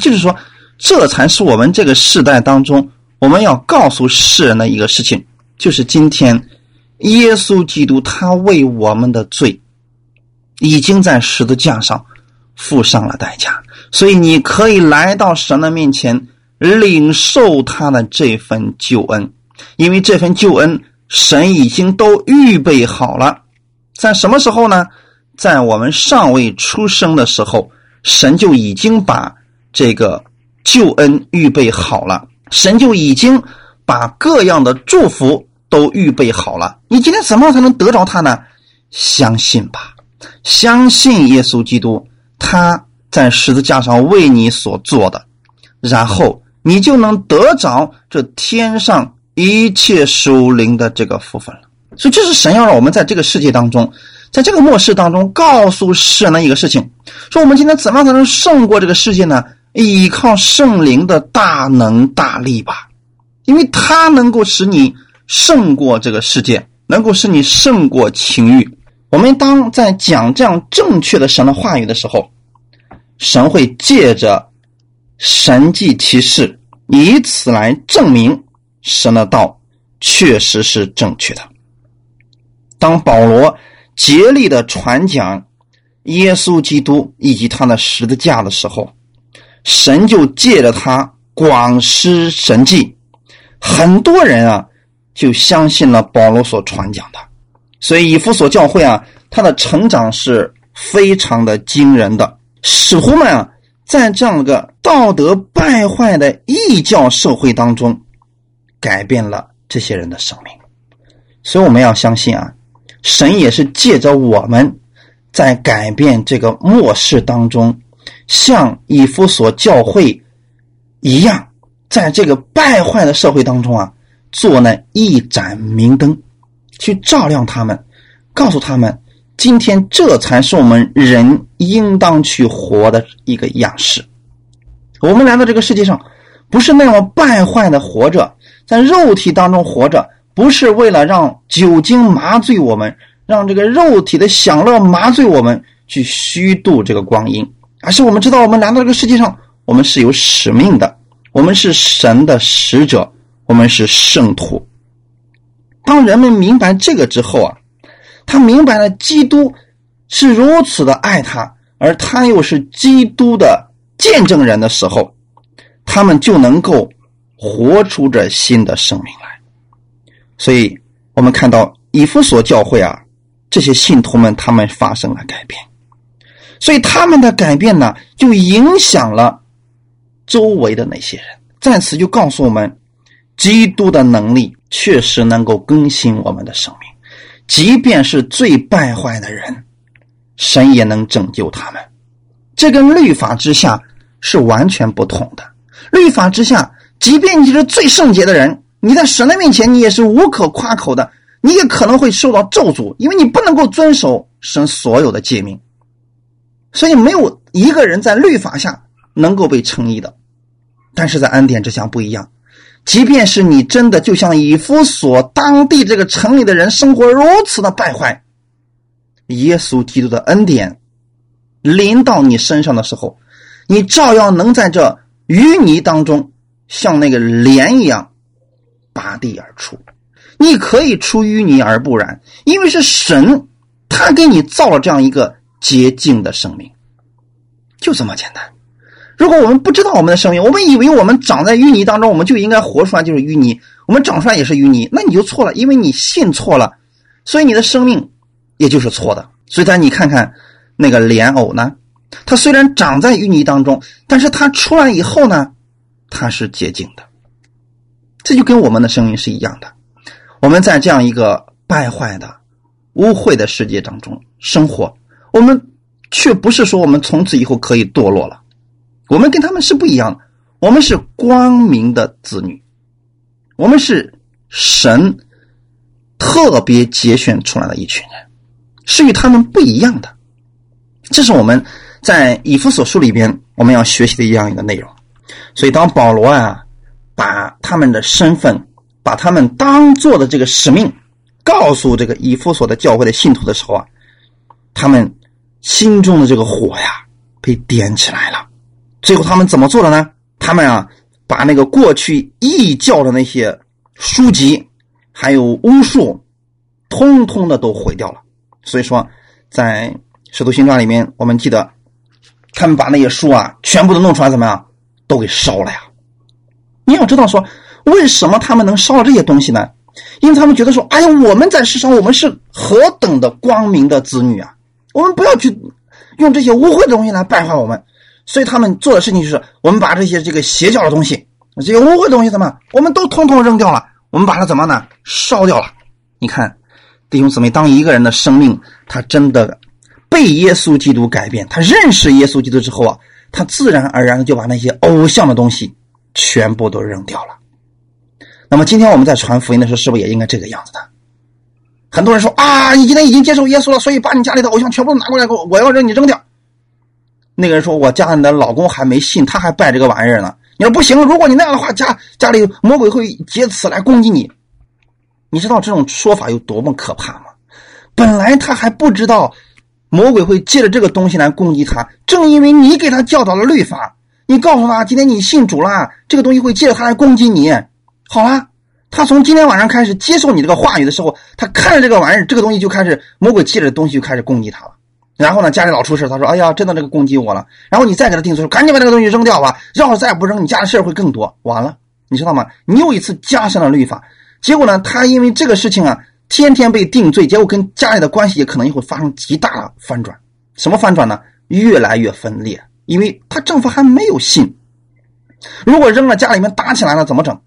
就是说，这才是我们这个时代当中，我们要告诉世人的一个事情，就是今天，耶稣基督他为我们的罪，已经在十字架上付上了代价，所以你可以来到神的面前，领受他的这份救恩，因为这份救恩。神已经都预备好了，在什么时候呢？在我们尚未出生的时候，神就已经把这个救恩预备好了。神就已经把各样的祝福都预备好了。你今天怎么样才能得着他呢？相信吧，相信耶稣基督，他在十字架上为你所做的，然后你就能得着这天上。一切属灵的这个福分了，所以这是神要让我们在这个世界当中，在这个末世当中告诉世人的一个事情：说我们今天怎么样才能胜过这个世界呢？依靠圣灵的大能大力吧，因为它能够使你胜过这个世界，能够使你胜过情欲。我们当在讲这样正确的神的话语的时候，神会借着神迹奇事，以此来证明。神的道确实是正确的。当保罗竭力的传讲耶稣基督以及他的十字架的时候，神就借着他广施神迹，很多人啊就相信了保罗所传讲的。所以以弗所教会啊，他的成长是非常的惊人的。使徒们啊，在这样一个道德败坏的异教社会当中。改变了这些人的生命，所以我们要相信啊，神也是借着我们，在改变这个末世当中，像以弗所教会一样，在这个败坏的社会当中啊，做那一盏明灯，去照亮他们，告诉他们，今天这才是我们人应当去活的一个样式。我们来到这个世界上，不是那么败坏的活着，在肉体当中活着，不是为了让酒精麻醉我们。让这个肉体的享乐麻醉我们，去虚度这个光阴，而是我们知道，我们来到这个世界上，我们是有使命的，我们是神的使者，我们是圣徒。当人们明白这个之后啊，他明白了基督是如此的爱他，而他又是基督的见证人的时候，他们就能够活出这新的生命来。所以，我们看到以弗所教会啊。这些信徒们，他们发生了改变，所以他们的改变呢，就影响了周围的那些人。在此就告诉我们，基督的能力确实能够更新我们的生命，即便是最败坏的人，神也能拯救他们。这跟律法之下是完全不同的。律法之下，即便你是最圣洁的人，你在神的面前，你也是无可夸口的。你也可能会受到咒诅，因为你不能够遵守神所有的诫命，所以没有一个人在律法下能够被称义的。但是在恩典之下不一样，即便是你真的就像以弗所当地这个城里的人生活如此的败坏，耶稣基督的恩典临到你身上的时候，你照样能在这淤泥当中像那个莲一样拔地而出。你可以出淤泥而不染，因为是神，他给你造了这样一个洁净的生命，就这么简单。如果我们不知道我们的生命，我们以为我们长在淤泥当中，我们就应该活出来就是淤泥，我们长出来也是淤泥，那你就错了，因为你信错了，所以你的生命也就是错的。所以，咱你看看那个莲藕呢，它虽然长在淤泥当中，但是它出来以后呢，它是洁净的。这就跟我们的生命是一样的。我们在这样一个败坏的、污秽的世界当中生活，我们却不是说我们从此以后可以堕落了。我们跟他们是不一样的，我们是光明的子女，我们是神特别节选出来的一群人，是与他们不一样的。这是我们在以弗所书里边我们要学习的一样一个内容。所以，当保罗啊把他们的身份。把他们当做的这个使命，告诉这个以弗所的教会的信徒的时候啊，他们心中的这个火呀被点起来了。最后他们怎么做的呢？他们啊把那个过去异教的那些书籍，还有巫术，通通的都毁掉了。所以说，在使徒行传里面，我们记得他们把那些书啊全部都弄出来，怎么样，都给烧了呀。你要知道说。为什么他们能烧了这些东西呢？因为他们觉得说：“哎呀，我们在世上，我们是何等的光明的子女啊！我们不要去用这些污秽的东西来败坏我们。”所以他们做的事情就是：我们把这些这个邪教的东西、这些污秽的东西怎么，我们都通通扔掉了。我们把它怎么呢？烧掉了。你看，弟兄姊妹，当一个人的生命他真的被耶稣基督改变，他认识耶稣基督之后啊，他自然而然的就把那些偶像的东西全部都扔掉了。那么今天我们在传福音的时候，是不是也应该这个样子的？很多人说啊，你今天已经接受耶稣了，所以把你家里的偶像全部拿过来，我我要让你扔掉。那个人说，我家里的老公还没信，他还拜这个玩意儿呢。你说不行，如果你那样的话，家家里魔鬼会借此来攻击你。你知道这种说法有多么可怕吗？本来他还不知道魔鬼会借着这个东西来攻击他，正因为你给他教导了律法，你告诉他今天你信主了，这个东西会借着他来攻击你。好了，他从今天晚上开始接受你这个话语的时候，他看着这个玩意儿，这个东西就开始魔鬼借着东西就开始攻击他了。然后呢，家里老出事，他说：“哎呀，真的这个攻击我了。”然后你再给他定罪，：“赶紧把这个东西扔掉吧，要是再不扔，你家的事会更多。”完了，你知道吗？你又一次加深了律法，结果呢，他因为这个事情啊，天天被定罪，结果跟家里的关系也可能也会发生极大的翻转。什么翻转呢？越来越分裂，因为他丈夫还没有信。如果扔了，家里面打起来了，怎么整？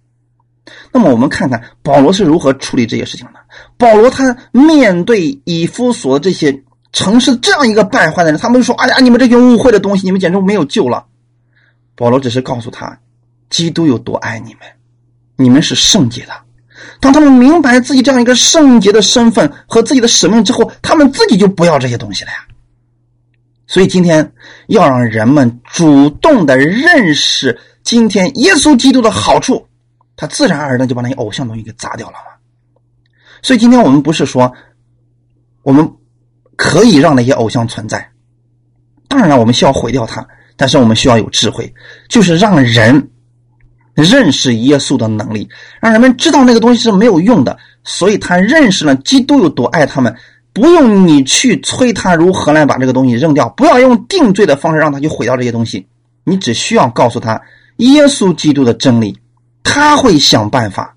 那么我们看看保罗是如何处理这些事情的。保罗他面对以夫所这些城市这样一个败坏的人，他们就说：“哎呀，你们这群污秽的东西，你们简直没有救了。”保罗只是告诉他，基督有多爱你们，你们是圣洁的。当他们明白自己这样一个圣洁的身份和自己的使命之后，他们自己就不要这些东西了呀。所以今天要让人们主动的认识今天耶稣基督的好处，他自然而然就把那些偶像东西给砸掉了嘛。所以今天我们不是说我们可以让那些偶像存在，当然，我们需要毁掉它，但是我们需要有智慧，就是让人认识耶稣的能力，让人们知道那个东西是没有用的，所以他认识了基督有多爱他们。不用你去催他如何来把这个东西扔掉，不要用定罪的方式让他去毁掉这些东西。你只需要告诉他耶稣基督的真理，他会想办法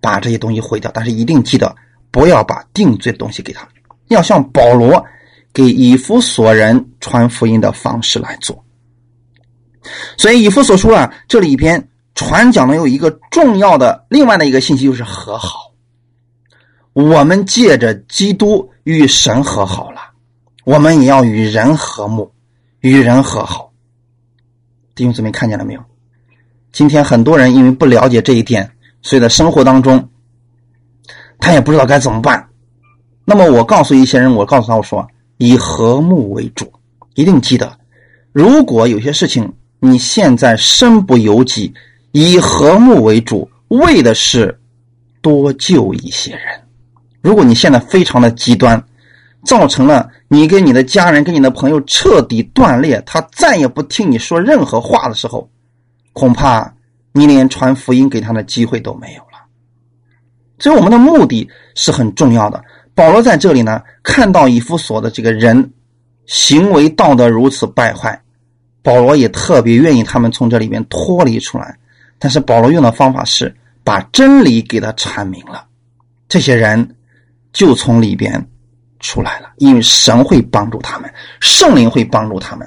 把这些东西毁掉。但是一定记得不要把定罪的东西给他，要像保罗给以弗所人传福音的方式来做。所以以弗所书啊，这里边传讲的有一个重要的另外的一个信息，就是和好。我们借着基督与神和好了，我们也要与人和睦，与人和好。弟兄姊妹看见了没有？今天很多人因为不了解这一点，所以在生活当中，他也不知道该怎么办。那么我告诉一些人，我告诉他我说，以和睦为主，一定记得，如果有些事情你现在身不由己，以和睦为主，为的是多救一些人。如果你现在非常的极端，造成了你跟你的家人、跟你的朋友彻底断裂，他再也不听你说任何话的时候，恐怕你连传福音给他的机会都没有了。所以，我们的目的是很重要的。保罗在这里呢，看到以弗所的这个人行为道德如此败坏，保罗也特别愿意他们从这里面脱离出来。但是，保罗用的方法是把真理给他阐明了，这些人。就从里边出来了，因为神会帮助他们，圣灵会帮助他们，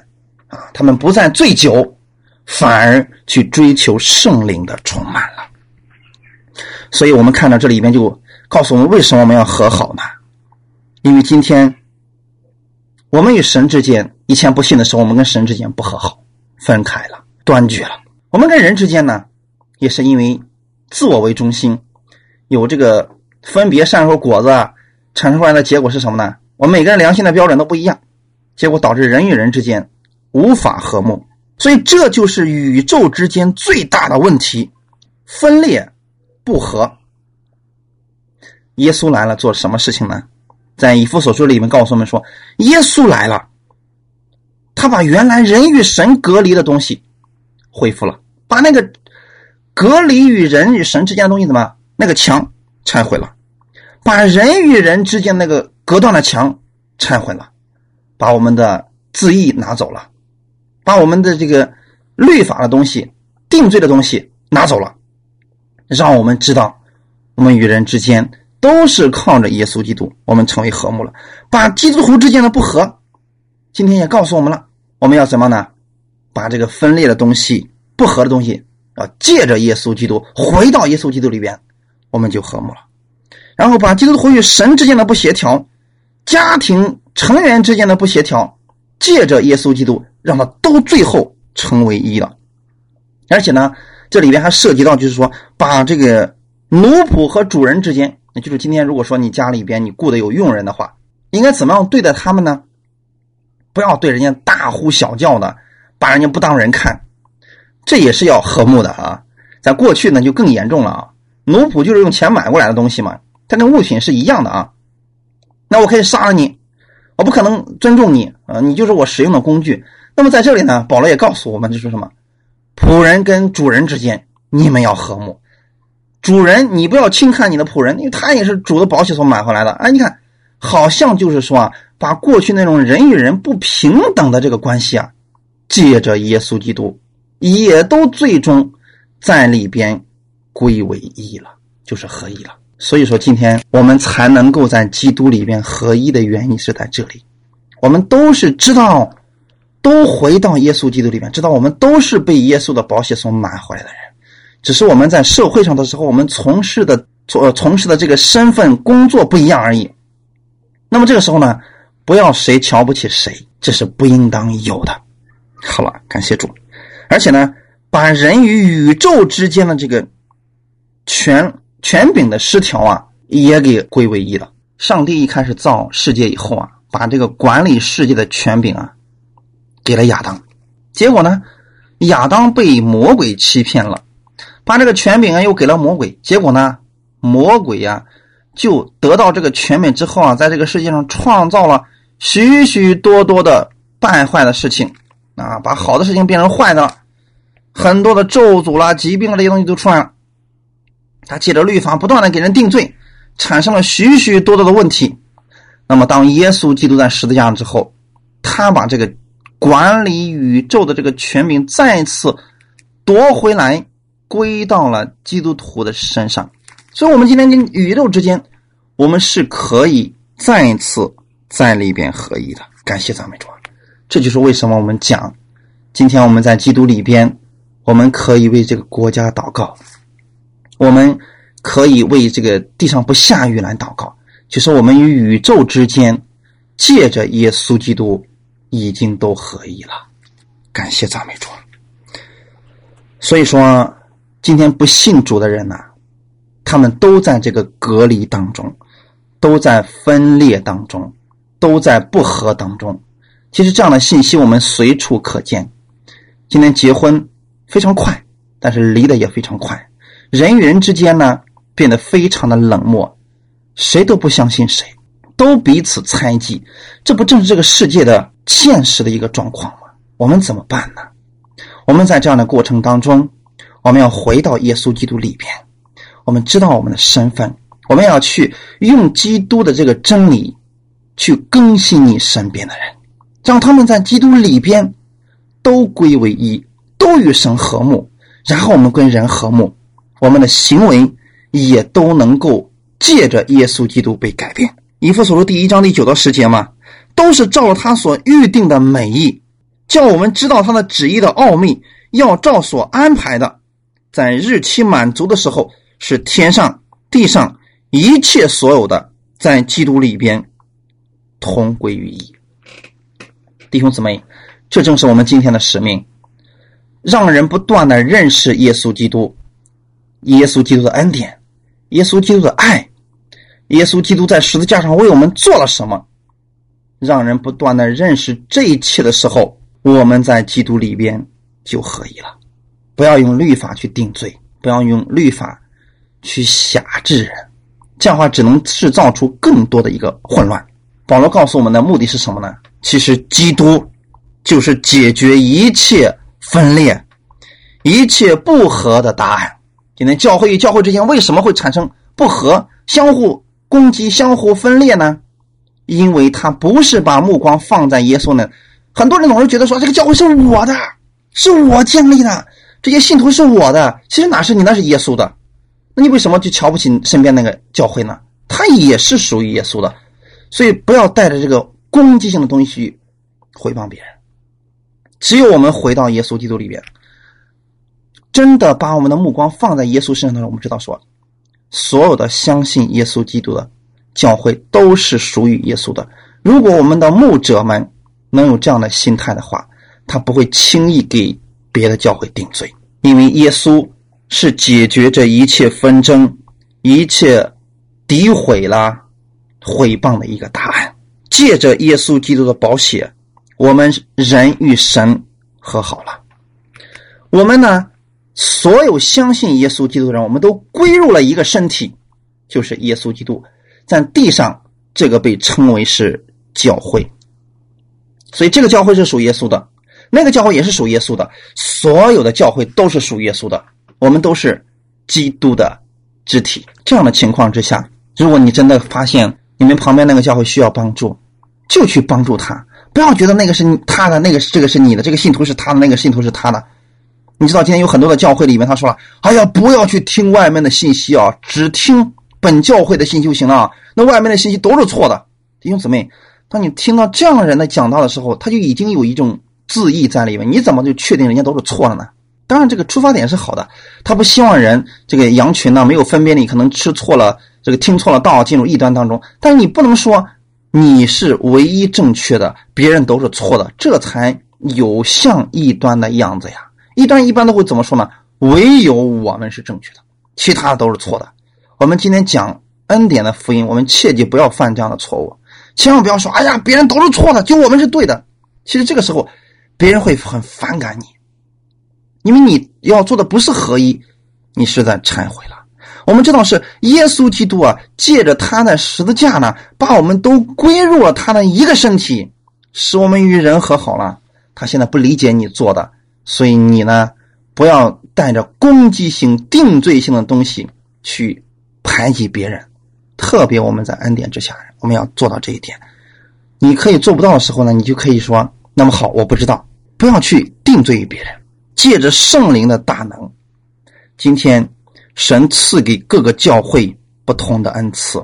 啊，他们不再醉酒，反而去追求圣灵的充满了。所以，我们看到这里边就告诉我们，为什么我们要和好呢？因为今天我们与神之间，以前不信的时候，我们跟神之间不和好，分开了，断绝了。我们跟人之间呢，也是因为自我为中心，有这个。分别善恶果子产生出来的结果是什么呢？我们每个人良心的标准都不一样，结果导致人与人之间无法和睦。所以这就是宇宙之间最大的问题：分裂不和。耶稣来了，做什么事情呢？在以弗所书里面告诉我们说，耶稣来了，他把原来人与神隔离的东西恢复了，把那个隔离与人与神之间的东西怎么那个墙。拆毁了，把人与人之间那个隔断的墙拆毁了，把我们的字义拿走了，把我们的这个律法的东西、定罪的东西拿走了，让我们知道，我们与人之间都是靠着耶稣基督，我们成为和睦了。把基督徒之间的不和，今天也告诉我们了，我们要怎么呢？把这个分裂的东西、不和的东西，啊，借着耶稣基督回到耶稣基督里边。我们就和睦了，然后把基督徒与神之间的不协调，家庭成员之间的不协调，借着耶稣基督，让他都最后成为一了。而且呢，这里边还涉及到，就是说，把这个奴仆和主人之间，那就是今天如果说你家里边你雇的有佣人的话，应该怎么样对待他们呢？不要对人家大呼小叫的，把人家不当人看，这也是要和睦的啊。在过去呢，就更严重了啊。奴仆就是用钱买过来的东西嘛，它跟物品是一样的啊。那我可以杀了你，我不可能尊重你啊，你就是我使用的工具。那么在这里呢，保罗也告诉我们，就是什么，仆人跟主人之间，你们要和睦。主人，你不要轻看你的仆人，因为他也是主的宝血所买回来的。哎，你看，好像就是说啊，把过去那种人与人不平等的这个关系啊，借着耶稣基督，也都最终在里边。归为一了，就是合一了。所以说，今天我们才能够在基督里边合一的原因是在这里。我们都是知道，都回到耶稣基督里面，知道我们都是被耶稣的宝血所买回来的人。只是我们在社会上的时候，我们从事的从从事的这个身份工作不一样而已。那么这个时候呢，不要谁瞧不起谁，这是不应当有的。好了，感谢主。而且呢，把人与宇宙之间的这个权权柄的失调啊，也给归为一了。上帝一开始造世界以后啊，把这个管理世界的权柄啊，给了亚当。结果呢，亚当被魔鬼欺骗了，把这个权柄啊又给了魔鬼。结果呢，魔鬼呀就得到这个权柄之后啊，在这个世界上创造了许许多多的败坏的事情啊，把好的事情变成坏的了。很多的咒诅啦、疾病这些东西都出来了。他借着律法不断的给人定罪，产生了许许多多的问题。那么，当耶稣基督在十字架上之后，他把这个管理宇宙的这个权柄再次夺回来，归到了基督徒的身上。所以，我们今天跟宇宙之间，我们是可以再一次在里边合一的。感谢赞美主，这就是为什么我们讲，今天我们在基督里边。我们可以为这个国家祷告，我们可以为这个地上不下雨来祷告。就是我们与宇宙之间，借着耶稣基督，已经都合一了。感谢赞美主。所以说，今天不信主的人呐，他们都在这个隔离当中，都在分裂当中，都在不和当中。其实这样的信息我们随处可见。今天结婚。非常快，但是离得也非常快。人与人之间呢，变得非常的冷漠，谁都不相信谁，都彼此猜忌。这不正是这个世界的现实的一个状况吗？我们怎么办呢？我们在这样的过程当中，我们要回到耶稣基督里边，我们知道我们的身份，我们要去用基督的这个真理，去更新你身边的人，让他们在基督里边都归为一。都与神和睦，然后我们跟人和睦，我们的行为也都能够借着耶稣基督被改变。以弗所书第一章第九到十节嘛，都是照他所预定的美意，叫我们知道他的旨意的奥秘，要照所安排的，在日期满足的时候，是天上地上一切所有的，在基督里边同归于一。弟兄姊妹，这正是我们今天的使命。让人不断的认识耶稣基督，耶稣基督的恩典，耶稣基督的爱，耶稣基督在十字架上为我们做了什么？让人不断的认识这一切的时候，我们在基督里边就合一了。不要用律法去定罪，不要用律法去辖制人，这样的话只能制造出更多的一个混乱。保罗告诉我们的目的是什么呢？其实基督就是解决一切。分裂，一切不和的答案。今天教会与教会之间为什么会产生不和、相互攻击、相互分裂呢？因为他不是把目光放在耶稣那。很多人总是觉得说这个教会是我的，是我建立的，这些信徒是我的。其实哪是你，那是耶稣的。那你为什么就瞧不起身边那个教会呢？他也是属于耶稣的。所以不要带着这个攻击性的东西去回谤别人。只有我们回到耶稣基督里边，真的把我们的目光放在耶稣身上的时候，我们知道说，所有的相信耶稣基督的教会都是属于耶稣的。如果我们的牧者们能有这样的心态的话，他不会轻易给别的教会定罪，因为耶稣是解决这一切纷争、一切诋毁啦、毁谤的一个答案。借着耶稣基督的宝血。我们人与神和好了，我们呢，所有相信耶稣基督的人，我们都归入了一个身体，就是耶稣基督。在地上，这个被称为是教会，所以这个教会是属耶稣的，那个教会也是属耶稣的，所有的教会都是属耶稣的，我们都是基督的肢体。这样的情况之下，如果你真的发现你们旁边那个教会需要帮助，就去帮助他。不要觉得那个是他的，那个是这个是你的，这个信徒是他的，那个信徒是他的。你知道今天有很多的教会里面，他说了：“哎呀，不要去听外面的信息啊，只听本教会的信息就行了。那外面的信息都是错的。”弟兄姊妹，当你听到这样人的讲道的时候，他就已经有一种自意在里面。你怎么就确定人家都是错了呢？当然，这个出发点是好的，他不希望人这个羊群呢没有分辨力，可能吃错了，这个听错了道，进入异端当中。但是你不能说。你是唯一正确的，别人都是错的，这才有像异端的样子呀。异端一般都会怎么说呢？唯有我们是正确的，其他的都是错的。我们今天讲恩典的福音，我们切记不要犯这样的错误，千万不要说：“哎呀，别人都是错的，就我们是对的。”其实这个时候，别人会很反感你，因为你要做的不是合一，你是在忏悔了。我们知道是耶稣基督啊，借着他的十字架呢，把我们都归入了他的一个身体，使我们与人和好了。他现在不理解你做的，所以你呢，不要带着攻击性、定罪性的东西去排挤别人。特别我们在恩典之下，我们要做到这一点。你可以做不到的时候呢，你就可以说：“那么好，我不知道。”不要去定罪于别人，借着圣灵的大能，今天。神赐给各个教会不同的恩赐，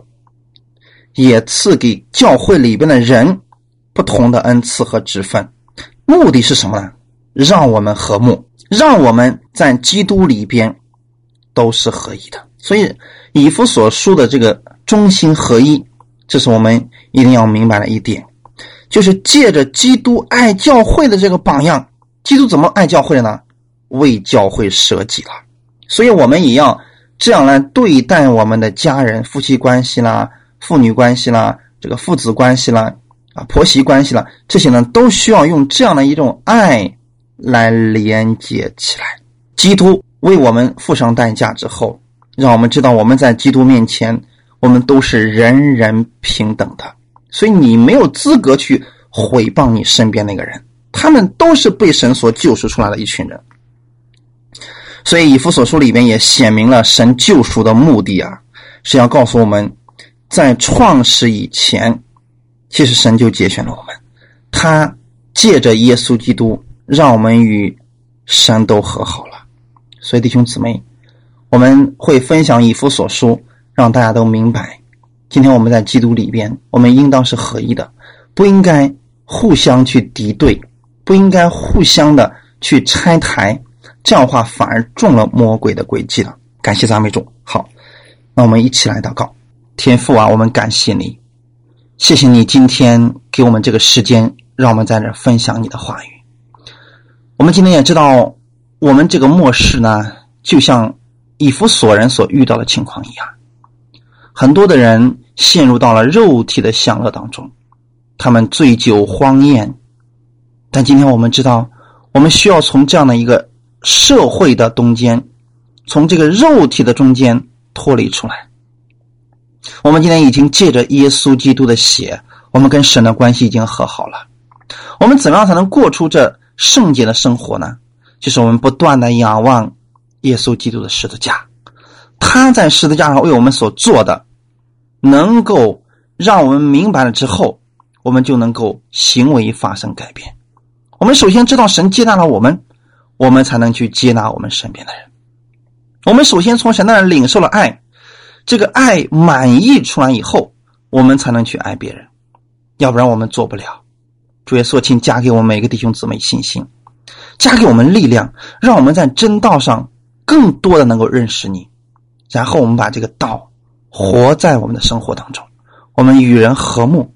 也赐给教会里边的人不同的恩赐和职分，目的是什么呢？让我们和睦，让我们在基督里边都是合一的。所以以弗所书的这个中心合一，这是我们一定要明白的一点，就是借着基督爱教会的这个榜样，基督怎么爱教会的呢？为教会舍己了。所以我们也要这样来对待我们的家人、夫妻关系啦、父女关系啦、这个父子关系啦、啊婆媳关系啦，这些呢都需要用这样的一种爱来连接起来。基督为我们付上代价之后，让我们知道我们在基督面前，我们都是人人平等的。所以你没有资格去毁谤你身边那个人，他们都是被神所救赎出来的一群人。所以，以弗所书里边也显明了神救赎的目的啊，是要告诉我们，在创世以前，其实神就节选了我们，他借着耶稣基督，让我们与神都和好了。所以，弟兄姊妹，我们会分享以弗所书，让大家都明白，今天我们在基督里边，我们应当是合一的，不应该互相去敌对，不应该互相的去拆台。这样的话反而中了魔鬼的诡计了。感谢赞美主。好，那我们一起来祷告。天父啊，我们感谢你，谢谢你今天给我们这个时间，让我们在这分享你的话语。我们今天也知道，我们这个末世呢，就像以弗所人所遇到的情况一样，很多的人陷入到了肉体的享乐当中，他们醉酒荒宴。但今天我们知道，我们需要从这样的一个。社会的中间，从这个肉体的中间脱离出来。我们今天已经借着耶稣基督的血，我们跟神的关系已经和好了。我们怎么样才能过出这圣洁的生活呢？就是我们不断的仰望耶稣基督的十字架，他在十字架上为我们所做的，能够让我们明白了之后，我们就能够行为发生改变。我们首先知道神接纳了我们。我们才能去接纳我们身边的人。我们首先从神那领受了爱，这个爱满意出来以后，我们才能去爱别人，要不然我们做不了。主耶稣，请加给我们每个弟兄姊妹信心，加给我们力量，让我们在真道上更多的能够认识你，然后我们把这个道活在我们的生活当中。我们与人和睦，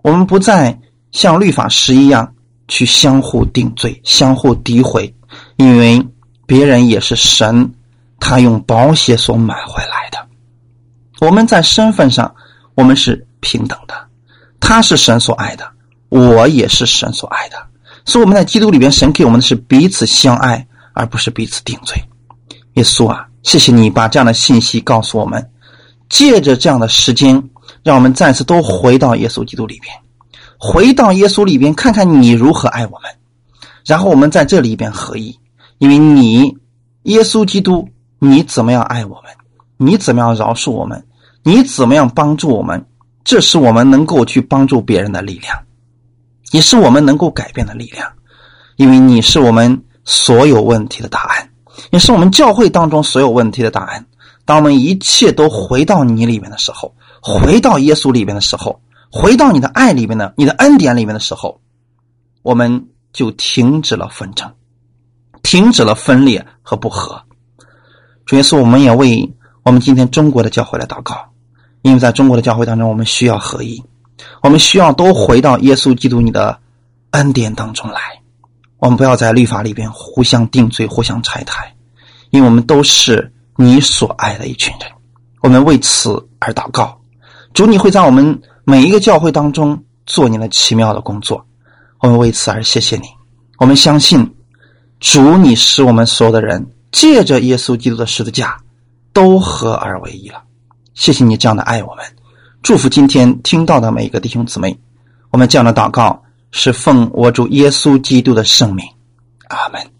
我们不再像律法师一样去相互定罪、相互诋毁。因为别人也是神，他用宝血所买回来的。我们在身份上，我们是平等的。他是神所爱的，我也是神所爱的。所以我们在基督里边，神给我们的是彼此相爱，而不是彼此定罪。耶稣啊，谢谢你把这样的信息告诉我们。借着这样的时间，让我们再次都回到耶稣基督里边，回到耶稣里边，看看你如何爱我们。然后我们在这里边合一，因为你，耶稣基督，你怎么样爱我们？你怎么样饶恕我们？你怎么样帮助我们？这是我们能够去帮助别人的力量，也是我们能够改变的力量，因为你是我们所有问题的答案，也是我们教会当中所有问题的答案。当我们一切都回到你里面的时候，回到耶稣里面的时候，回到你的爱里面的、你的恩典里面的时候，我们。就停止了纷争，停止了分裂和不和。主耶稣我们也为我们今天中国的教会来祷告，因为在中国的教会当中，我们需要合一，我们需要都回到耶稣基督你的恩典当中来。我们不要在律法里边互相定罪、互相拆台，因为我们都是你所爱的一群人。我们为此而祷告，主你会在我们每一个教会当中做你的奇妙的工作。我们为此而谢谢你。我们相信主，你使我们所有的人借着耶稣基督的十字架都合而为一了。谢谢你这样的爱我们，祝福今天听到的每一个弟兄姊妹。我们这样的祷告是奉我主耶稣基督的圣名，阿门。